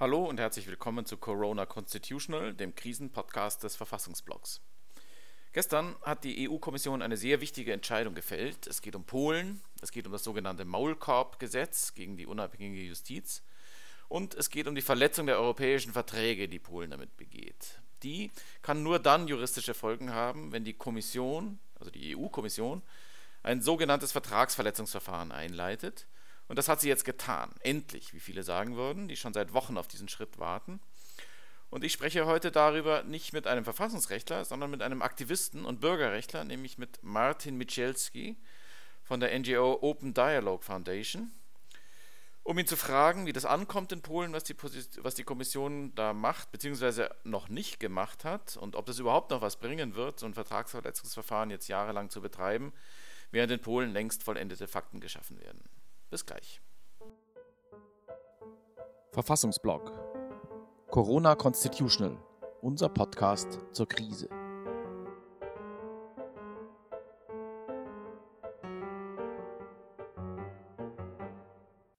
Hallo und herzlich willkommen zu Corona Constitutional, dem Krisenpodcast des Verfassungsblocks. Gestern hat die EU-Kommission eine sehr wichtige Entscheidung gefällt. Es geht um Polen, es geht um das sogenannte Maulkorb-Gesetz gegen die unabhängige Justiz und es geht um die Verletzung der europäischen Verträge, die Polen damit begeht. Die kann nur dann juristische Folgen haben, wenn die Kommission, also die EU-Kommission, ein sogenanntes Vertragsverletzungsverfahren einleitet. Und das hat sie jetzt getan. Endlich, wie viele sagen würden, die schon seit Wochen auf diesen Schritt warten. Und ich spreche heute darüber nicht mit einem Verfassungsrechtler, sondern mit einem Aktivisten und Bürgerrechtler, nämlich mit Martin Michelski von der NGO Open Dialogue Foundation, um ihn zu fragen, wie das ankommt in Polen, was die, was die Kommission da macht, beziehungsweise noch nicht gemacht hat und ob das überhaupt noch was bringen wird, so ein Vertragsverletzungsverfahren jetzt jahrelang zu betreiben, während in Polen längst vollendete Fakten geschaffen werden. Bis gleich. Verfassungsblog Corona Constitutional, unser Podcast zur Krise.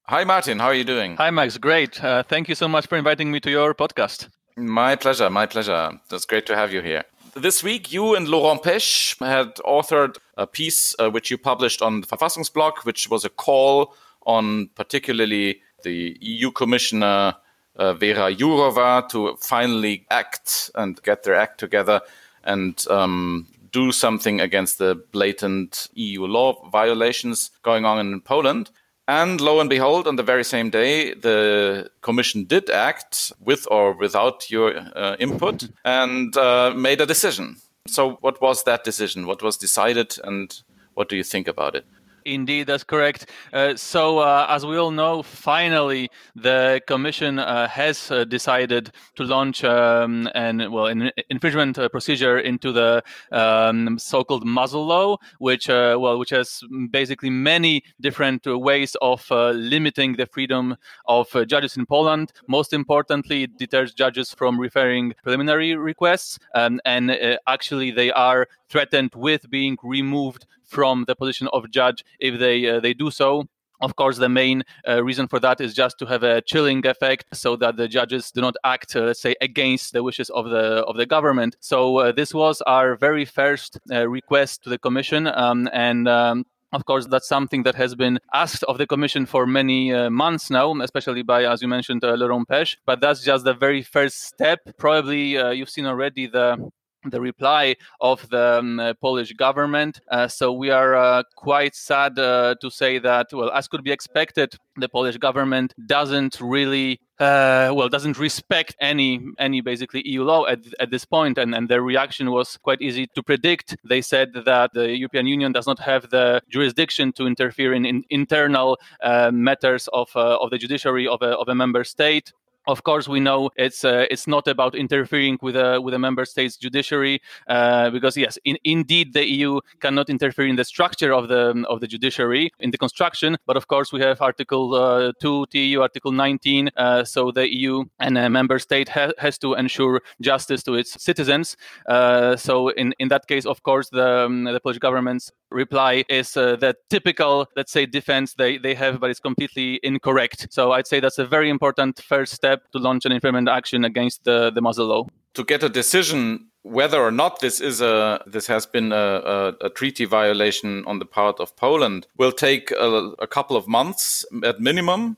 Hi Martin, how are you doing? Hi Max, great. Uh, thank you so much for inviting me to your podcast. My pleasure, my pleasure. It's great to have you here. This week, you and Laurent Pech had authored a piece uh, which you published on the Verfassungsblog, which was a call on particularly the EU Commissioner uh, Vera Jourova to finally act and get their act together and um, do something against the blatant EU law violations going on in Poland. And lo and behold, on the very same day, the Commission did act with or without your uh, input and uh, made a decision. So, what was that decision? What was decided, and what do you think about it? Indeed, that's correct. Uh, so, uh, as we all know, finally the Commission uh, has uh, decided to launch um, an well an infringement uh, procedure into the um, so-called muzzle law, which uh, well which has basically many different ways of limiting the freedom of judges in Poland. Most importantly, it deters judges from referring preliminary requests, um, and actually they are threatened with being removed from the position of judge if they uh, they do so. Of course, the main uh, reason for that is just to have a chilling effect, so that the judges do not act, uh, let's say, against the wishes of the of the government. So uh, this was our very first uh, request to the commission, um, and. Um, of course, that's something that has been asked of the Commission for many uh, months now, especially by, as you mentioned, uh, Laurent Pech. But that's just the very first step. Probably uh, you've seen already the the reply of the um, uh, Polish government. Uh, so we are uh, quite sad uh, to say that, well, as could be expected, the Polish government doesn't really. Uh, well, doesn't respect any any basically EU law at, at this point, and, and their reaction was quite easy to predict. They said that the European Union does not have the jurisdiction to interfere in, in internal uh, matters of of the judiciary of a, of a member state of course, we know it's uh, it's not about interfering with a with a member state's judiciary, uh, because yes, in, indeed the EU cannot interfere in the structure of the of the judiciary in the construction. But of course, we have Article uh, two TEU, Article 19. Uh, so the EU and a member state ha- has to ensure justice to its citizens. Uh, so in in that case, of course, the um, the Polish government's reply is uh, the typical, let's say, defense they they have, but it's completely incorrect. So I'd say that's a very important first step to launch an infringement action against the, the muzzle law. To get a decision whether or not this is a this has been a, a, a treaty violation on the part of Poland will take a, a couple of months at minimum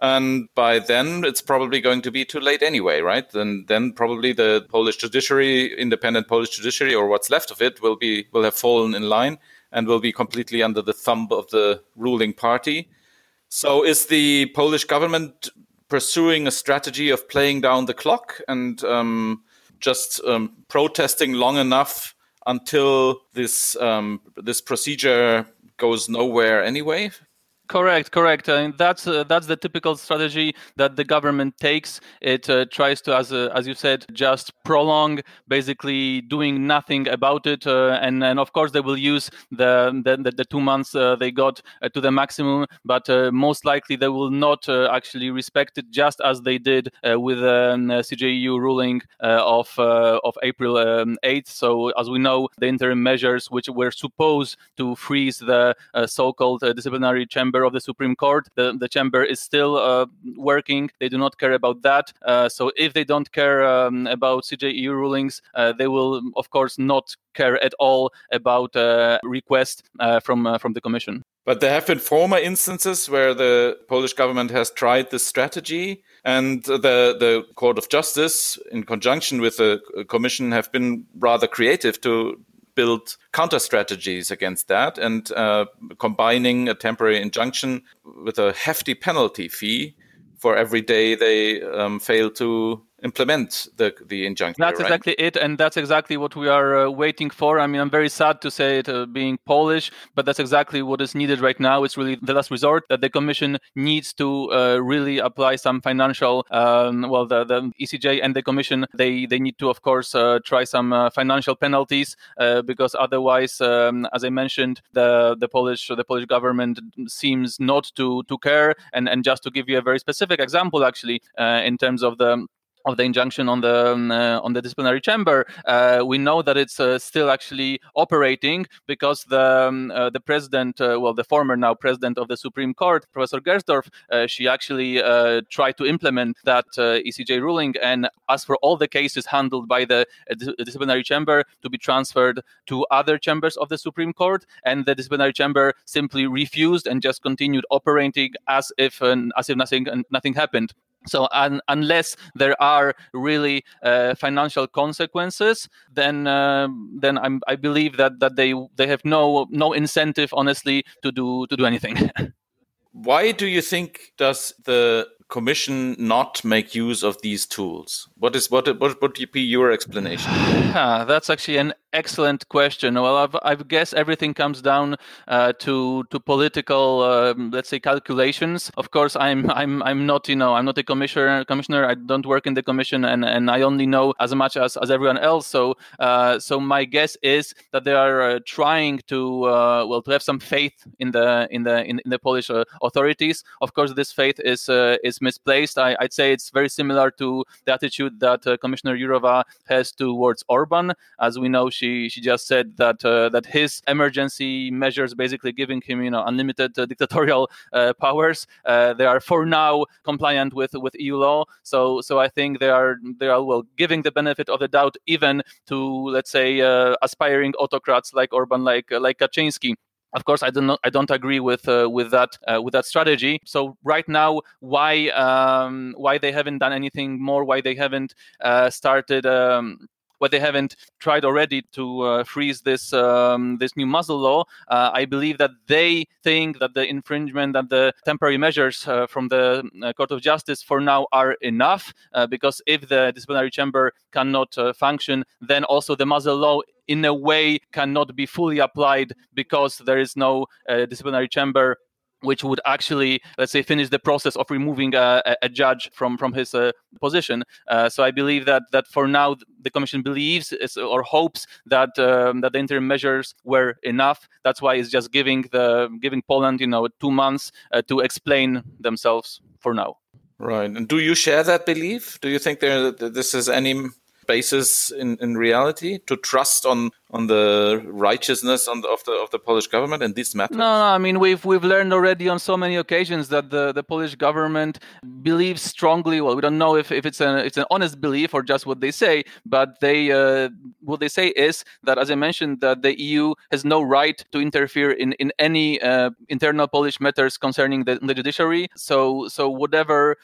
and by then it's probably going to be too late anyway right then then probably the polish judiciary independent polish judiciary or what's left of it will be will have fallen in line and will be completely under the thumb of the ruling party. So is the polish government pursuing a strategy of playing down the clock and um, just um, protesting long enough until this um, this procedure goes nowhere anyway Correct, correct. And that's uh, that's the typical strategy that the government takes. It uh, tries to, as uh, as you said, just prolong, basically doing nothing about it. Uh, and and of course they will use the the, the two months uh, they got uh, to the maximum, but most likely they will not actually respect it, just as they did with the um, CJEU ruling of of April um, 8th. So as we know, the interim measures which were supposed to freeze the so-called disciplinary chamber of the Supreme Court. The, the chamber is still uh, working. They do not care about that. Uh, so if they don't care um, about CJEU rulings, uh, they will, of course, not care at all about uh, requests uh, from uh, from the Commission. But there have been former instances where the Polish government has tried this strategy, and the the Court of Justice, in conjunction with the Commission, have been rather creative to build counter strategies against that and uh, combining a temporary injunction with a hefty penalty fee for every day they um, fail to implement the the injunction. That's right? exactly it, and that's exactly what we are uh, waiting for. I mean, I'm very sad to say it uh, being Polish, but that's exactly what is needed right now. It's really the last resort that the Commission needs to uh, really apply some financial. Um, well, the, the ECJ and the Commission they they need to, of course, uh, try some uh, financial penalties uh, because otherwise, um, as I mentioned, the the Polish the Polish government seems not to to care. And and just to give you a very specific example, actually, in terms of the of the injunction on the um, uh, on the disciplinary chamber, uh, we know that it's uh, still actually operating because the um, uh, the president, uh, well, the former now president of the Supreme Court, Professor Gersdorf, uh, she actually tried to implement that ECJ ruling and asked for all the cases handled by the disciplinary chamber to be transferred to other chambers of the Supreme Court, and the disciplinary chamber simply refused and just continued operating as if as if nothing nothing happened. So un- unless there are really uh, financial consequences, then uh, then I'm, I believe that, that they they have no no incentive, honestly, to do to do anything. Why do you think does the commission not make use of these tools? What is what what would be your explanation? Ah, that's actually an excellent question. Well, I've, I guess everything comes down uh, to to political, um, let's say, calculations. Of course, I'm I'm I'm not you know I'm not a commissioner. Commissioner, I don't work in the commission, and, and I only know as much as, as everyone else. So uh, so my guess is that they are uh, trying to uh, well to have some faith in the in the in, in the Polish uh, authorities. Of course, this faith is uh, is misplaced. I, would say it's very similar to the attitude that Commissioner Jourova has towards Orban. As we know, she she just said that uh, that his emergency measures, basically giving him you know unlimited uh, dictatorial uh, powers, uh, they are for now compliant with with EU law. So so I think they are they are well giving the benefit of the doubt even to let's say uh, aspiring autocrats like Orban, like like Kaczynski of course i don't i don't agree with uh, with that uh, with that strategy so right now why um, why they haven't done anything more why they haven't uh, started um, they haven't tried already to uh, freeze this um, this new muzzle law. Uh, I believe that they think that the infringement and the temporary measures uh, from the Court of Justice for now are enough because if the disciplinary chamber cannot function, then also the muzzle law in a way cannot be fully applied because there is no disciplinary chamber which would actually, let's say, finish the process of removing a, a judge from from his uh, position. Uh, so I believe that that for now the commission believes or hopes that um, that the interim measures were enough. That's why it's just giving the giving Poland, you know, two months uh, to explain themselves for now. Right. And do you share that belief? Do you think there this is any basis in, in reality to trust on on the righteousness on the, of the of the Polish government in these matters? No, no, I mean we've we've learned already on so many occasions that the, the Polish government believes strongly. Well, we don't know if, if it's an it's an honest belief or just what they say, but they uh, what they say is that, as I mentioned, that the EU has no right to interfere in in any uh, internal Polish matters concerning the, the judiciary. So so whatever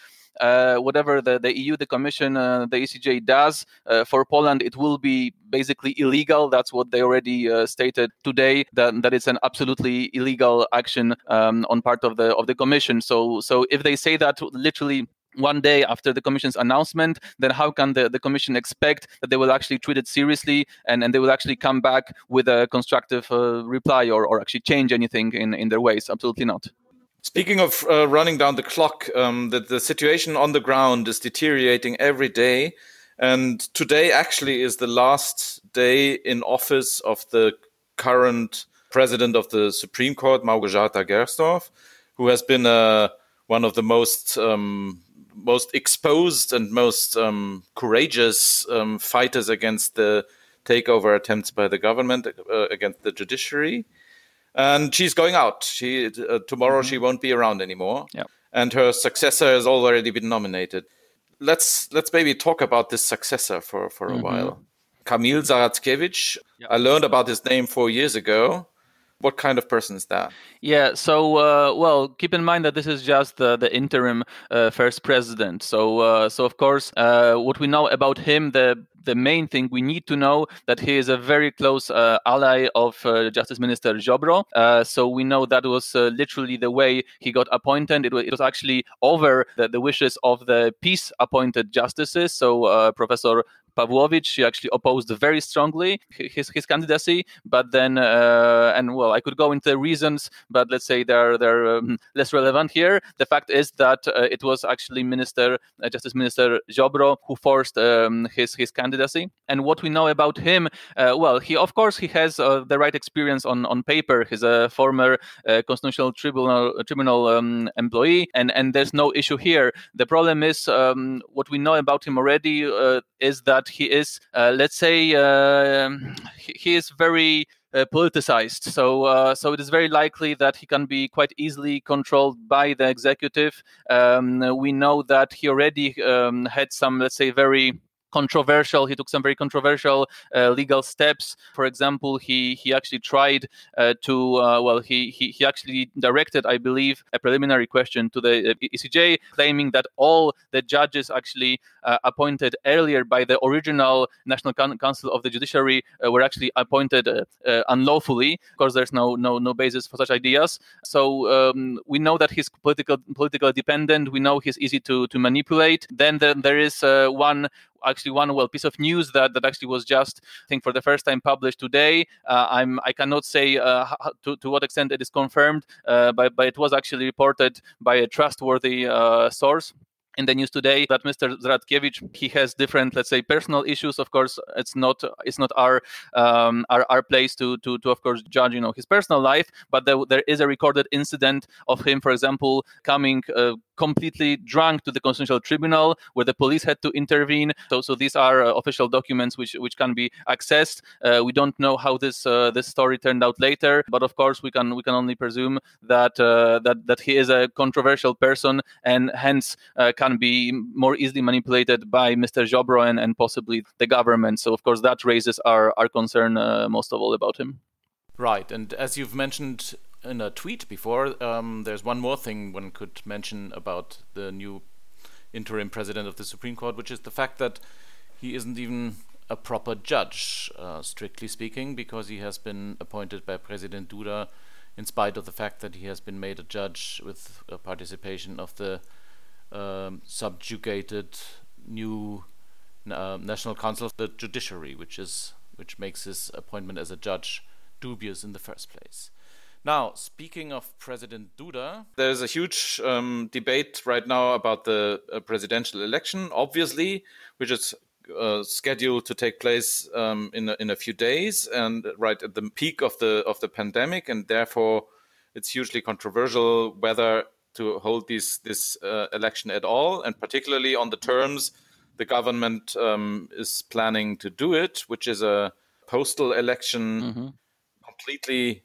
whatever the, the EU, the Commission, uh, the ECJ does uh, for Poland, it will be basically illegal. That's what they already uh, stated today. That that it's an absolutely illegal action um, on part of the of the Commission. So so if they say that literally one day after the commission's announcement, then how can the, the commission expect that they will actually treat it seriously and, and they will actually come back with a constructive uh, reply or, or actually change anything in, in their ways? Absolutely not. Speaking of uh, running down the clock, um, the, the situation on the ground is deteriorating every day. And today actually is the last day in office of the current president of the Supreme Court, Małgorzata Gersdorf, who has been uh, one of the most um, most exposed and most um, courageous um, fighters against the takeover attempts by the government uh, against the judiciary. And she's going out. She uh, tomorrow mm-hmm. she won't be around anymore. Yeah. And her successor has already been nominated. Let's let's maybe talk about this successor for for a mm-hmm. while. Kamil Zaradkiewicz. Yep. I learned about his name four years ago. What kind of person is that? Yeah, so uh, well, keep in mind that this is just the, the interim uh, first president. So, uh, so of course, uh, what we know about him, the the main thing we need to know that he is a very close uh, ally of uh, Justice Minister Ziobro. Uh, so we know that was literally the way he got appointed. It was, it was actually over the, the wishes of the PiS appointed justices. So Professor Pawłowicz, she actually opposed very strongly his, his candidacy. But then, uh, and well, I could go into the reasons, but let's say they're they're um, less relevant here. The fact is that uh, it was actually Minister uh, Justice Minister Ziobro who forced um, his his candidacy. And what we know about him, uh, well, he of course he has uh, the right experience on on paper. He's a former uh, constitutional tribunal tribunal um, employee, and and there's no issue here. The problem is um, what we know about him already is that he is, uh, let's say, uh, he, he, is very uh, politicized. So, uh, so it is very likely that he can be quite easily controlled by the executive. Um, we know that he already um, had some, let's say, very controversial. He took some very controversial uh, legal steps. For example, he he actually tried uh, to uh, well, he, he he actually directed, I believe, a preliminary question to the uh, ECJ, claiming that all the judges actually uh, appointed earlier by the original National Council of the Judiciary uh, were actually appointed unlawfully. Of course, there's no no no basis for such ideas. So um, we know that he's political political dependent. We know he's easy to to manipulate. Then the, there is one actually one well piece of news that that actually was just I think for the first time published today. Uh, I'm I cannot say uh, to to what extent it is confirmed, uh, but but it was actually reported by a trustworthy uh, source in the news today that Mr. Zaradkiewicz he has different, let's say, personal issues. Of course, it's not it's not our um, our, our place to to to of course judge you know his personal life, but there, there is a recorded incident of him, for example, coming uh, completely drunk to the constitutional tribunal where the police had to intervene. So so these are uh, official documents which which can be accessed. Uh, we don't know how this uh, this story turned out later, but of course we can we can only presume that uh, that that he is a controversial person and hence uh, can be more easily manipulated by Mr. Ziobro and, and possibly the government. So, of course, that raises our, our concern uh, most of all about him. Right. And as you've mentioned in a tweet before, um, there's one more thing one could mention about the new interim president of the Supreme Court, which is the fact that he isn't even a proper judge, uh, strictly speaking, because he has been appointed by President Duda in spite of the fact that he has been made a judge with participation of the um, subjugated new uh, National Council of the Judiciary, which is which makes his appointment as a judge dubious in the first place. Now, speaking of President Duda, there's a huge um, debate right now about the uh, presidential election, obviously, which is uh, scheduled to take place um, in a, in a few days and right at the peak of the of the pandemic, and therefore it's hugely controversial whether to hold this this uh, election at all, and particularly on the terms the government um, is planning to do it, which is a postal election mm-hmm. completely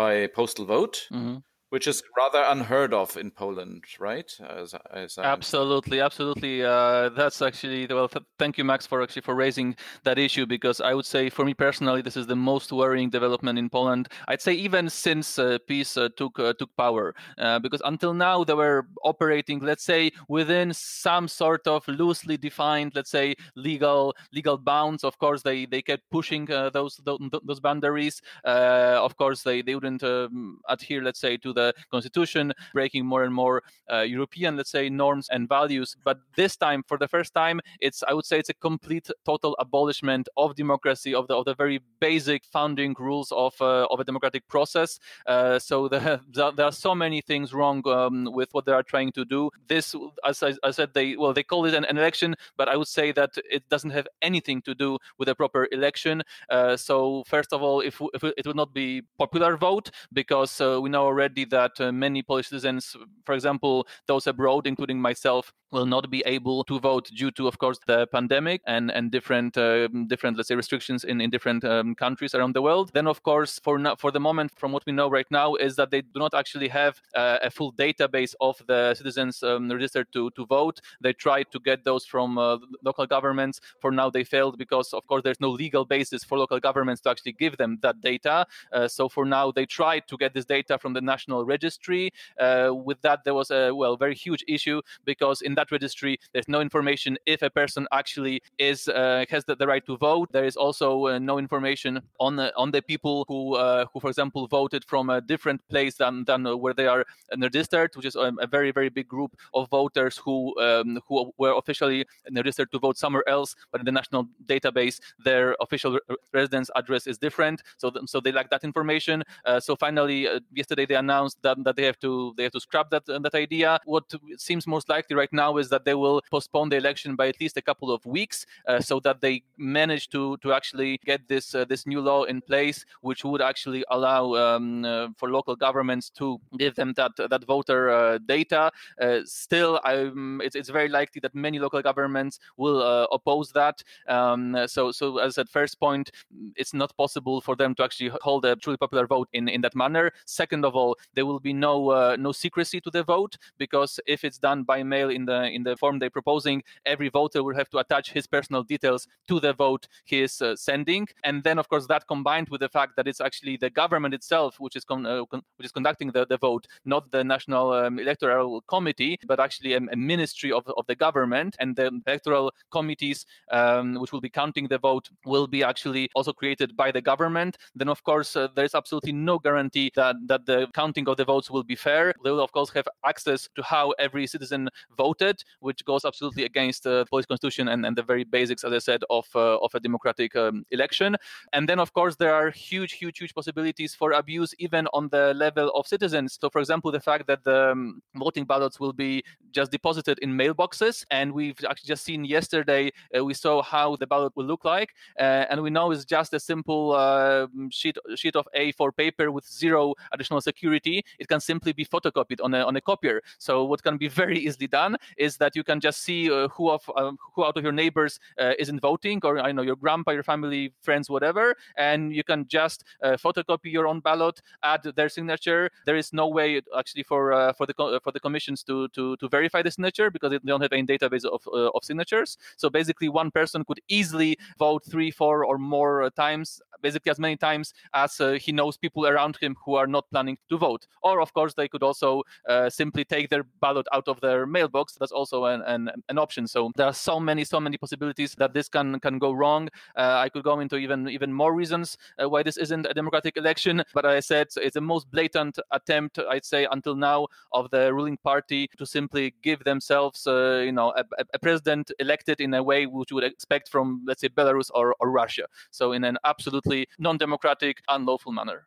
by postal vote. Mm-hmm which is rather unheard of in Poland, right? As, as absolutely, absolutely. Uh, that's actually well. Th- thank you, Max, for actually for raising that issue because I would say, for me personally, this is the most worrying development in Poland. I'd say even since uh, PiS uh, took uh, took power, uh, because until now they were operating, let's say, within some sort of loosely defined, let's say, legal legal bounds. Of course, they they kept pushing uh, those, those those boundaries. of course, they they wouldn't um, adhere, let's say, to the the constitution, breaking more and more uh, European, let's say, norms and values. But this time, for the first time, it's I would say it's a complete, total abolishment of democracy, of the of the very basic founding rules of uh, of a democratic process. Uh, so the, the, there are so many things wrong um, with what they are trying to do. This, as I, I, said, they well they call it an, an, election, but I would say that it doesn't have anything to do with a proper election. Uh, so first of all, if, if it would not be popular vote because uh, we know already that uh, many Polish citizens, for example, those abroad, including myself, will not be able to vote due to, of course, the pandemic and and different uh, different let's say restrictions in in different um, countries around the world. Then, of course, for no, for the moment, from what we know right now, is that they do not actually have uh, a full database of the citizens um, registered to to vote. They tried to get those from uh, local governments. For now, they failed because, of course, there's no legal basis for local governments to actually give them that data. Uh, so for now, they tried to get this data from the national registry. Uh, with that, there was a well very huge issue because in that registry, there's no information if a person actually is uh, has the, the, right to vote. There is also uh, no information on the, on the people who uh, who, for example, voted from a different place than than where they are registered, which is um, a very very big group of voters who um, who were officially registered to vote somewhere else, but in the national database, their official re- residence address is different. So th- so they lack that information. Uh, so finally, uh, yesterday they announced that, that they have to they have to scrap that that idea. What seems most likely right now is that they will postpone the election by at least a couple of weeks, uh, so that they manage to to actually get this uh, this new law in place, which would actually allow um, uh, for local governments to give them that that voter uh, data. still, it's it's very likely that many local governments will oppose that. Um, so so as at first point, it's not possible for them to actually hold a truly popular vote in in that manner. Second of all, there will be no no secrecy to the vote because if it's done by mail in the in the form they're proposing, every voter will have to attach his personal details to the vote he is uh, sending, and then of course that combined with the fact that it's actually the government itself which is con- uh, con- which is conducting the, the vote, not the national um, electoral committee, but actually a, a, ministry of, of the government, and the electoral committees um, which will be counting the vote will be actually also created by the government. Then of course uh, there is absolutely no guarantee that that the counting of the votes will be fair. They will of course have access to how every citizen voted, which goes absolutely against the Polish constitution and, and the very basics, as I said, of uh, of a democratic um, election. And then, of course, there are huge, huge, huge possibilities for abuse even on the level of citizens. So, for example, the fact that the um, voting ballots will be just deposited in mailboxes, and we've actually just seen yesterday uh, we saw how the ballot will look like, uh, and we know it's just a simple uh, sheet sheet of A4 paper with zero additional security. It can simply be photocopied on a on a copier. So, what can be very easily done is that you can just see uh, who of um, who out of your neighbors uh, isn't voting, or I know your grandpa, your family, friends, whatever, and you can just uh, photocopy your own ballot, add their signature. There is no way actually for uh, for the for the commissions to to to verify the signature because they don't have any database of uh, of signatures. So basically, one person could easily vote three, four, or more times, basically as many times as uh, he knows people around him who are not planning to vote. Or of course, they could also uh, simply take their ballot out of their mailbox. That's also an, an, an option. So there are so many so many possibilities that this can can go wrong. Uh, I could go into even even more reasons uh, why this isn't a democratic election, but I said it's the most blatant attempt I'd say until now of the ruling party to simply give themselves uh, you know a, a, president elected in a way which you would expect from let's say Belarus or, or Russia. So in an absolutely non-democratic, unlawful manner.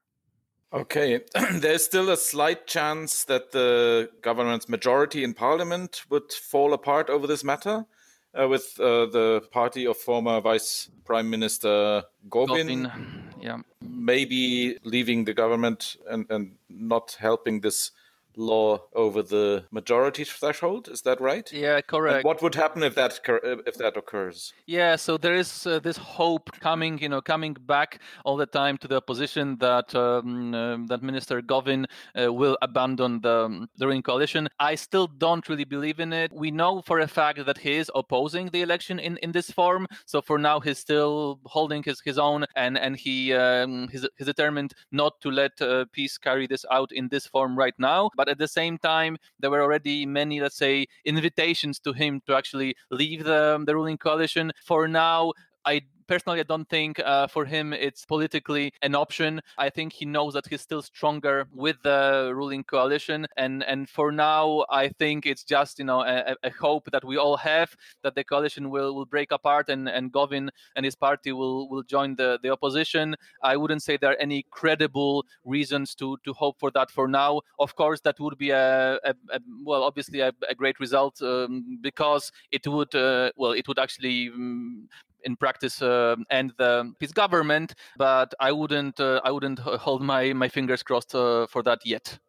Okay, there's still a slight chance that the government's majority in parliament would fall apart over this matter uh, with uh, the party of former Vice Prime Minister Gowin, yeah. maybe leaving the government and, and not helping this law over the majority threshold. Is that right? Yeah, correct. And what would happen if that if that occurs? Yeah, so there is uh, this hope coming, you know, coming back all the time to the opposition that um, uh, that Minister Gowin uh, will abandon the um, the ruling coalition. I still don't really believe in it. We know for a fact that he is opposing the election in, in this form. So for now, he's still holding his, his own, and and he um, he's, he's determined not to let uh, PiS carry this out in this form right now. But but at the same time, there were already many, let's say, invitations to him to actually leave the, um, the ruling coalition. For now, I personally, I don't think uh, for him it's politically an option. I think he knows that he's still stronger with the ruling coalition, and and for now, I think it's just you know a, a hope that we all have that the coalition will, will break apart and and Gowin and his party will will join the the opposition. I wouldn't say there are any credible reasons to to hope for that for now. Of course, that would be a, a, a well, obviously a, a great result um, because it would uh, well, it would actually um, in practice uh, end the PiS government, but I wouldn't uh, I wouldn't hold my my fingers crossed uh, for that yet.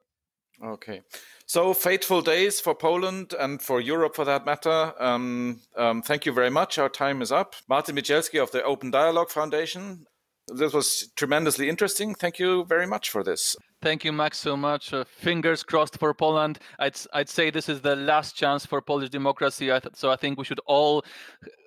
Okay, So fateful days for Poland and for Europe, for that matter. Um, um, thank you very much. Our time is up. Martin Mycielski of the Open Dialogue Foundation. This was tremendously interesting. Thank you very much for this. Thank you, Max, so much. Uh, fingers crossed for Poland. I'd, I'd say this is the last chance for Polish democracy. I th- so I think we should all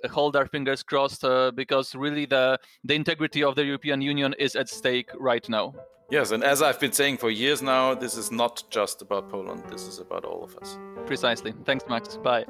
hold our fingers crossed uh, because really the, the integrity of the European Union is at stake right now. Yes, and as I've been saying for years now, this is not just about Poland, this is about all of us. Precisely. Thanks, Max. Bye.